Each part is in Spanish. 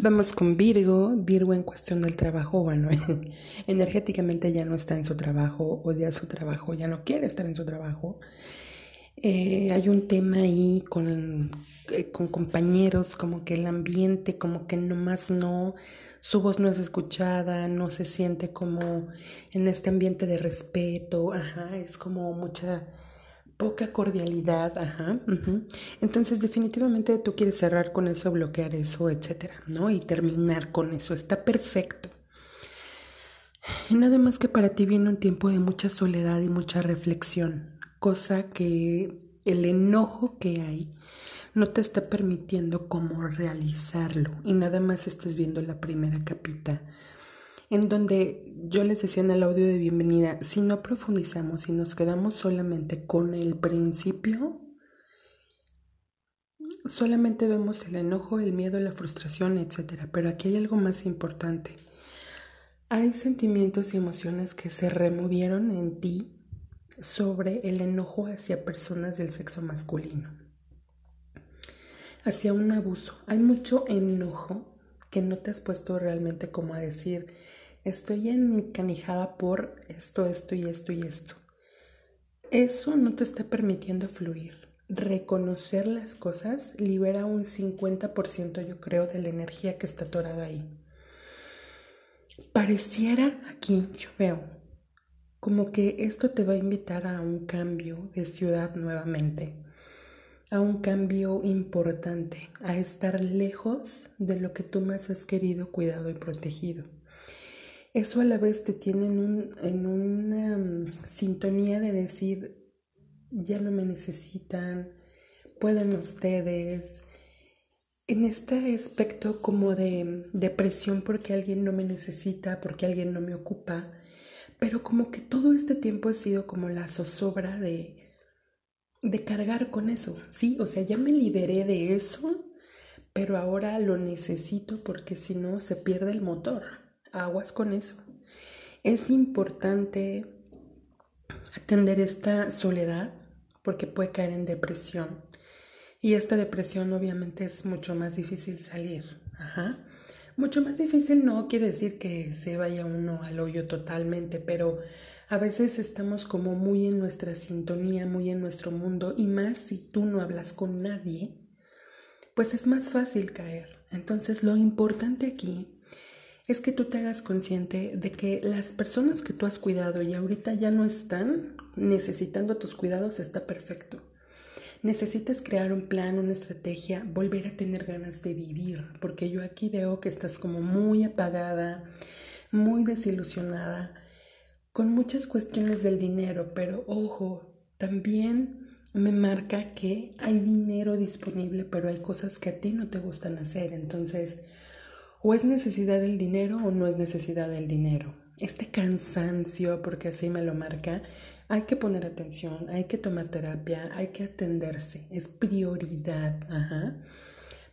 Vamos con Virgo, Virgo en cuestión del trabajo, bueno, energéticamente ya no está en su trabajo, odia su trabajo, ya no quiere estar en su trabajo. Eh, hay un tema ahí con, eh, con compañeros, como que el ambiente, como que nomás no, su voz no es escuchada, no se siente como en este ambiente de respeto, ajá, es como mucha poca cordialidad, ajá. Entonces, definitivamente tú quieres cerrar con eso, bloquear eso, etcétera, ¿no? Y terminar con eso. Está perfecto. Nada más que para ti viene un tiempo de mucha soledad y mucha reflexión, cosa que el enojo que hay no te está permitiendo cómo realizarlo y nada más estás viendo la primera capita en donde yo les decía en el audio de bienvenida, si no profundizamos y nos quedamos solamente con el principio, solamente vemos el enojo, el miedo, la frustración, etc. Pero aquí hay algo más importante. Hay sentimientos y emociones que se removieron en ti sobre el enojo hacia personas del sexo masculino, hacia un abuso. Hay mucho enojo que no te has puesto realmente como a decir, estoy encanijada por esto, esto y esto y esto. Eso no te está permitiendo fluir. Reconocer las cosas libera un 50% yo creo de la energía que está atorada ahí. Pareciera aquí, yo veo, como que esto te va a invitar a un cambio de ciudad nuevamente, a un cambio importante, a estar lejos de lo que tú más has querido, cuidado y protegido eso a la vez te tiene en, una mm, sintonía de decir, ya no me necesitan, pueden ustedes. En este aspecto como de depresión porque alguien no me necesita, porque alguien no me ocupa, pero como que todo este tiempo ha sido como la zozobra de, de cargar con eso, ¿sí? O sea, ya me liberé de eso, pero ahora lo necesito porque si no se pierde el motor aguas con eso. Es importante atender esta soledad porque puede caer en depresión. Y esta depresión obviamente es mucho más difícil salir. Ajá. Mucho más difícil no quiere decir que se vaya uno al hoyo totalmente, pero a veces estamos como muy en nuestra sintonía, muy en nuestro mundo, y más si tú no hablas con nadie, pues es más fácil caer. Entonces lo importante aquí es que tú te hagas consciente de que las personas que tú has cuidado y ahorita ya no están necesitando tus cuidados está perfecto. Necesitas crear un plan, una estrategia, volver a tener ganas de vivir, porque yo aquí veo que estás como muy apagada, muy desilusionada, con muchas cuestiones del dinero, pero ojo, también me marca que hay dinero disponible, pero hay cosas que a ti no te gustan hacer, entonces o es necesidad del dinero o no es necesidad del dinero. Este cansancio, porque así me lo marca, hay que poner atención, hay que tomar terapia, hay que atenderse. Es prioridad, ajá.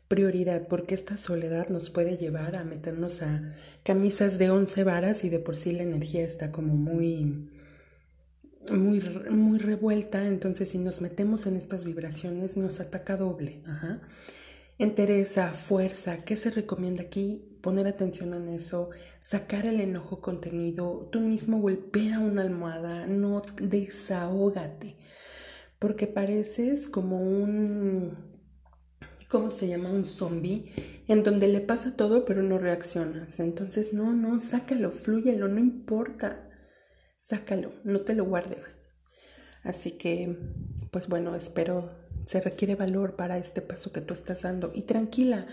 Prioridad, porque esta soledad nos puede llevar a meternos a camisas de once varas y de por sí la energía está como muy, muy, muy revuelta. Entonces, si nos metemos en estas vibraciones, nos ataca doble, ajá entereza, fuerza. ¿Qué se recomienda aquí? Poner atención en eso, sacar el enojo contenido, tú mismo golpea una almohada, no desahógate, porque pareces como un, ¿cómo se llama? Un zombie, en donde le pasa todo pero no reaccionas. Entonces, no, no, sácalo, flúyelo, no importa, sácalo, no te lo guardes. Así que, pues bueno, espero se requiere valor para este paso que tú estás dando. Y tranquila,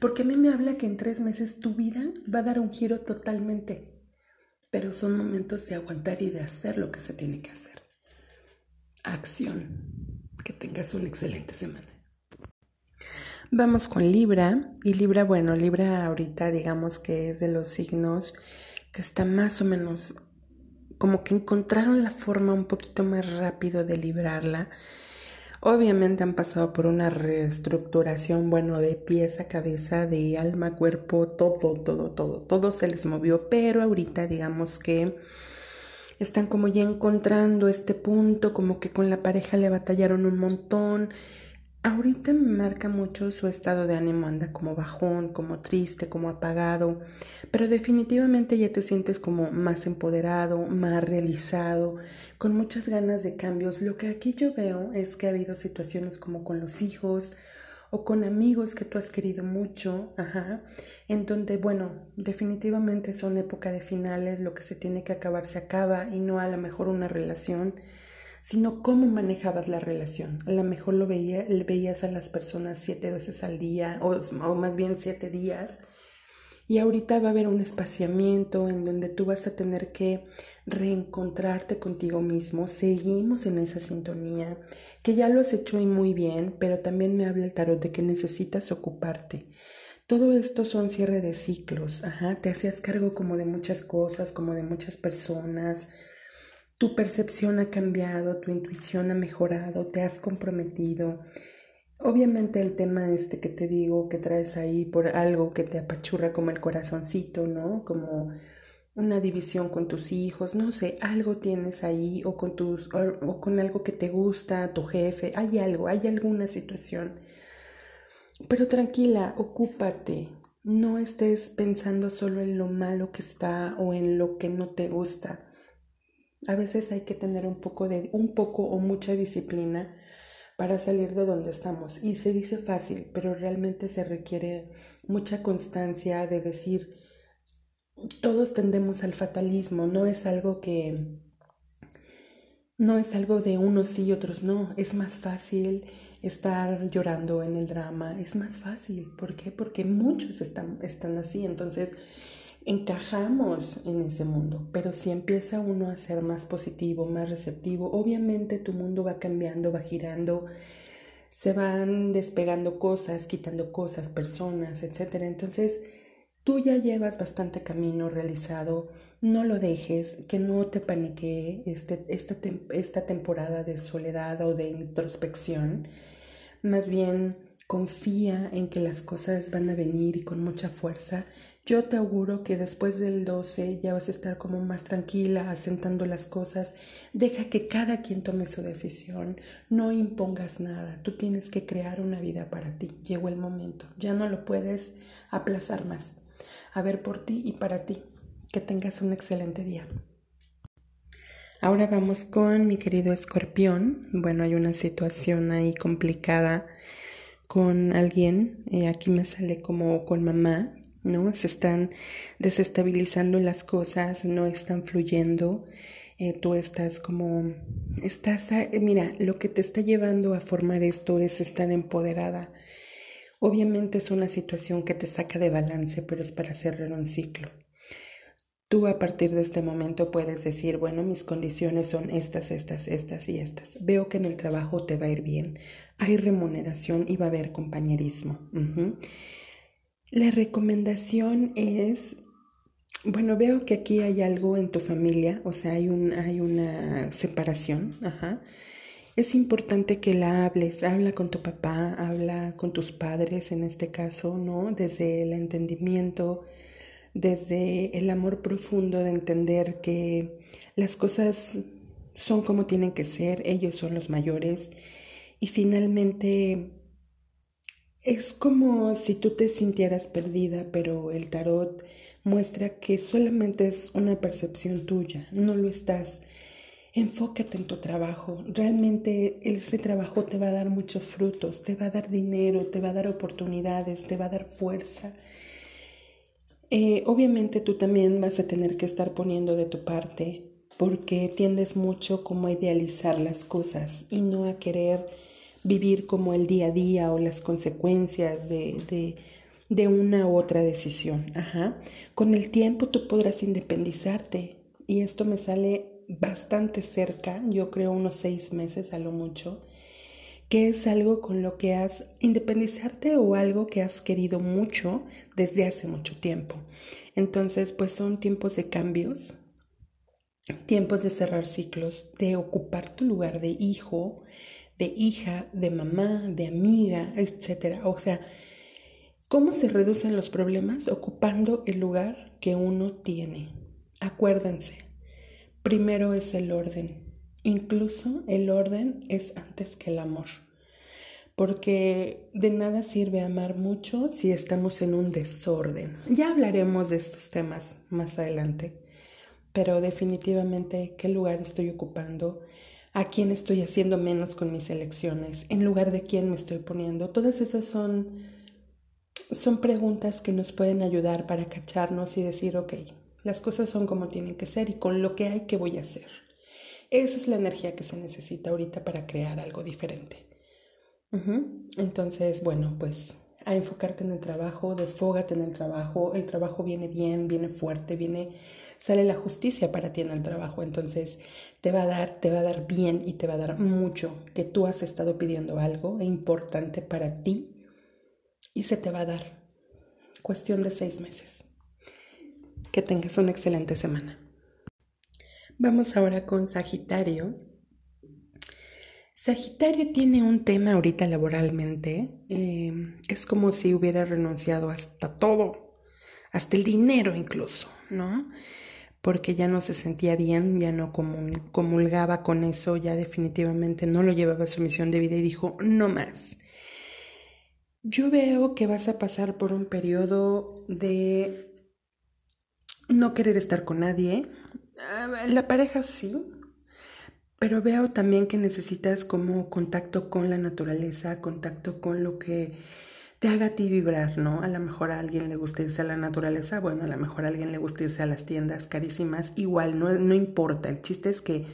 porque a mí me habla que en tres meses tu vida va a dar un giro totalmente. Pero son momentos de aguantar y de hacer lo que se tiene que hacer. Acción. Que tengas una excelente semana. Vamos con Libra. Y Libra, bueno, Libra ahorita digamos que es de los signos que está más o menos como que encontraron la forma un poquito más rápido de librarla Obviamente han pasado por una reestructuración, bueno, de pieza, cabeza, de alma, cuerpo, todo, todo, todo, todo se les movió, pero ahorita digamos que están como ya encontrando este punto, como que con la pareja le batallaron un montón, ahorita me marca mucho su estado de ánimo, anda como bajón, como triste, como apagado, pero definitivamente ya te sientes como más empoderado, más realizado, con muchas ganas de cambios. Lo que aquí yo veo es que ha habido situaciones como con los hijos o con amigos que tú has querido mucho, ajá, en donde, bueno, definitivamente son época de finales, lo que se tiene que acabar se acaba y no a lo mejor una relación sino cómo manejabas la relación. A lo mejor lo veía, veías a las personas siete veces al día, o, o más bien siete días, y ahorita va a haber un espaciamiento en donde tú vas a tener que reencontrarte contigo mismo. Seguimos en esa sintonía, que ya lo has hecho y muy bien, pero también me habla el tarot de que necesitas ocuparte. Todo esto son cierre de ciclos, ajá, te hacías cargo como de muchas cosas, como de muchas personas, tu percepción ha cambiado, tu intuición ha mejorado, te has comprometido. Obviamente el tema este que te digo que traes ahí por algo que te apachurra como el corazoncito, ¿no? Como una división con tus hijos, no sé, algo tienes ahí o con tus o, con algo que te gusta, tu jefe, hay algo, hay alguna situación. Pero tranquila, ocúpate. No estés pensando solo en lo malo que está o en lo que no te gusta. A veces hay que tener un poco de un poco o mucha disciplina para salir de donde estamos. Y se dice fácil, pero realmente se requiere mucha constancia de decir todos tendemos al fatalismo, no es algo que no es algo de unos sí y otros no, es más fácil estar llorando en el drama, es más fácil, ¿por qué? Porque muchos están, están así, entonces encajamos en ese mundo, pero si empieza uno a ser más positivo, más receptivo, obviamente tu mundo va cambiando, va girando, se van despegando cosas, quitando cosas, personas, etc. Entonces, tú ya llevas bastante camino realizado, no lo dejes, que no te panique este, esta, esta temporada de soledad o de introspección, más bien confía en que las cosas van a venir y con mucha fuerza yo te auguro que después del 12 ya vas a estar como más tranquila, asentando las cosas. Deja que cada quien tome su decisión. No impongas nada. Tú tienes que crear una vida para ti. Llegó el momento. Ya no lo puedes aplazar más. A ver por ti y para ti. Que tengas un excelente día. Ahora vamos con mi querido escorpión. Bueno, hay una situación ahí complicada con alguien. Eh, aquí me sale como con mamá ¿no? Se están desestabilizando las cosas, no están fluyendo. Eh, tú estás como, estás, mira, lo que te está llevando a formar esto es estar empoderada. Obviamente es una situación que te saca de balance, pero es para cerrar un ciclo. Tú a partir de este momento puedes decir, bueno, mis condiciones son estas, estas, estas y estas. Veo que en el trabajo te va a ir bien, hay remuneración y va a haber compañerismo. La recomendación es, bueno, veo que aquí hay algo en tu familia, o sea, hay, un, hay una separación, ajá. Es importante que la hables, habla con tu papá, habla con tus padres en este caso, ¿no? Desde el entendimiento, desde el amor profundo de entender que las cosas son como tienen que ser, ellos son los mayores y finalmente es como si tú te sintieras perdida, pero el tarot muestra que solamente es una percepción tuya, no lo estás. Enfócate en tu trabajo. Realmente ese trabajo te va a dar muchos frutos, te va a dar dinero, te va a dar oportunidades, te va a dar fuerza. Eh, obviamente tú también vas a tener que estar poniendo de tu parte porque tiendes mucho como a idealizar las cosas y no a querer vivir como el día a día o las consecuencias de, de, una u otra decisión. Ajá. Con el tiempo tú podrás independizarte y esto me sale bastante cerca, yo creo unos seis meses a lo mucho, que es algo con lo que has independizarte o algo que has querido mucho desde hace mucho tiempo. Entonces, pues son tiempos de cambios, tiempos de cerrar ciclos, de ocupar tu lugar de hijo, de hija, de mamá, de amiga, etc. O sea, ¿cómo se reducen los problemas? Ocupando el lugar que uno tiene. Acuérdense, primero es el orden. Incluso el orden es antes que el amor. porque de nada sirve amar mucho si estamos en un desorden. Ya hablaremos de estos temas más adelante, pero definitivamente qué lugar estoy ocupando, a quién estoy haciendo menos con mis elecciones, en lugar de quién me estoy poniendo. Todas esas son, son preguntas que nos pueden ayudar para cacharnos y decir, ok, las cosas son como tienen que ser y con lo que hay, ¿qué voy a hacer? Esa es la energía que se necesita ahorita para crear algo diferente. Entonces, bueno, pues a enfocarte en el trabajo, desfógate en el trabajo, el trabajo viene bien, viene fuerte, viene, sale la justicia para ti en el trabajo, entonces te va a dar, te va a dar bien y te va a dar mucho que tú has estado pidiendo algo importante para ti y se te va a dar. Cuestión de seis meses. Que tengas una excelente semana. Vamos ahora con Sagitario. Sagitario tiene un tema ahorita laboralmente. Eh, es como si hubiera renunciado hasta todo, hasta el dinero incluso, ¿no? Porque ya no se sentía bien, ya no comulgaba con eso, ya definitivamente no lo llevaba a su misión de vida y dijo, no más. Yo veo que vas a pasar por un periodo de no querer estar con nadie. Ah, la pareja sí, pero veo también que necesitas como contacto con la naturaleza, contacto con lo que te haga a ti vibrar, ¿no? A lo mejor a alguien le gusta irse a la naturaleza, bueno, a lo mejor a alguien le gusta irse a las tiendas carísimas, igual, no, no importa, el chiste es que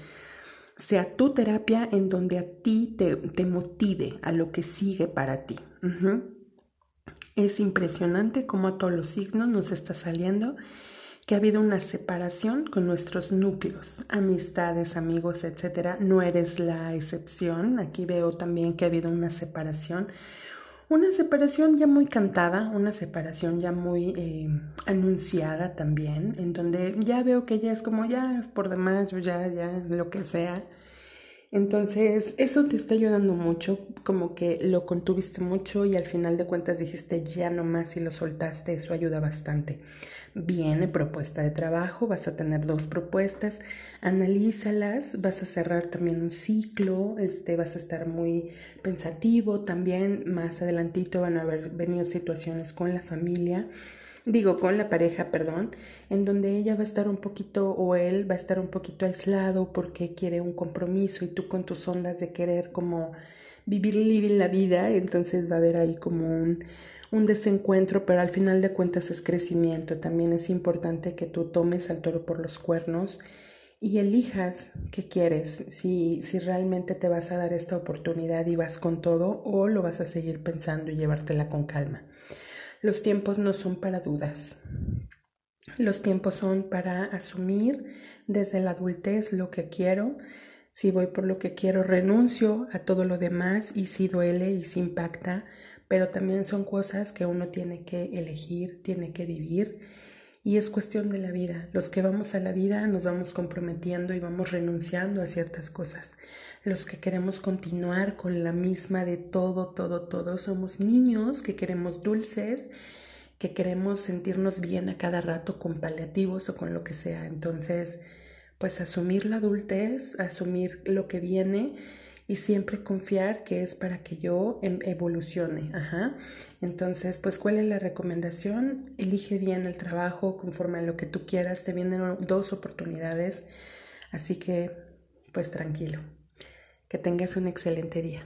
sea tu terapia en donde a ti te, te motive a lo que sigue para ti. Es impresionante cómo a todos los signos nos está saliendo que ha habido una separación con nuestros núcleos, amistades, amigos, etcétera. No eres la excepción. Aquí veo también que ha habido una separación. Una separación ya muy cantada, una separación ya muy eh, anunciada también, en donde ya veo que ya es como ya es por demás, ya, ya, lo que sea. Entonces, eso te está ayudando mucho, como que lo contuviste mucho y al final de cuentas dijiste ya no más y lo soltaste, eso ayuda bastante. Viene propuesta de trabajo, vas a tener dos propuestas, analízalas, vas a cerrar también un ciclo, este, vas a estar muy pensativo, también más adelantito van a haber venido situaciones con la familia digo, con la pareja, perdón, en donde ella va a estar un poquito o él va a estar un poquito aislado porque quiere un compromiso y tú con tus ondas de querer como vivir la vida, entonces va a haber ahí como un, un desencuentro, pero al final de cuentas es crecimiento. También es importante que tú tomes al toro por los cuernos y elijas qué quieres, si, si realmente te vas a dar esta oportunidad y vas con todo o lo vas a seguir pensando y llevártela con calma. Los tiempos no son para dudas. Los tiempos son para asumir desde la adultez lo que quiero. Si voy por lo que quiero, renuncio a todo lo demás y si duele y si impacta, pero también son cosas que uno tiene que elegir, tiene que vivir y es cuestión de la vida. Los que vamos a la vida nos vamos comprometiendo y vamos renunciando a ciertas cosas. Los que queremos continuar con la misma de todo, todo, todo, somos niños que queremos dulces, que queremos sentirnos bien a cada rato con paliativos o con lo que sea. Entonces, pues asumir la adultez, asumir lo que viene y siempre confiar que es para que yo em, evolucione. Ajá. Entonces, pues, ¿cuál es la recomendación? Elige bien el trabajo conforme a lo que tú quieras. Te vienen dos oportunidades. Así que, pues, tranquilo. Que tengas un excelente día.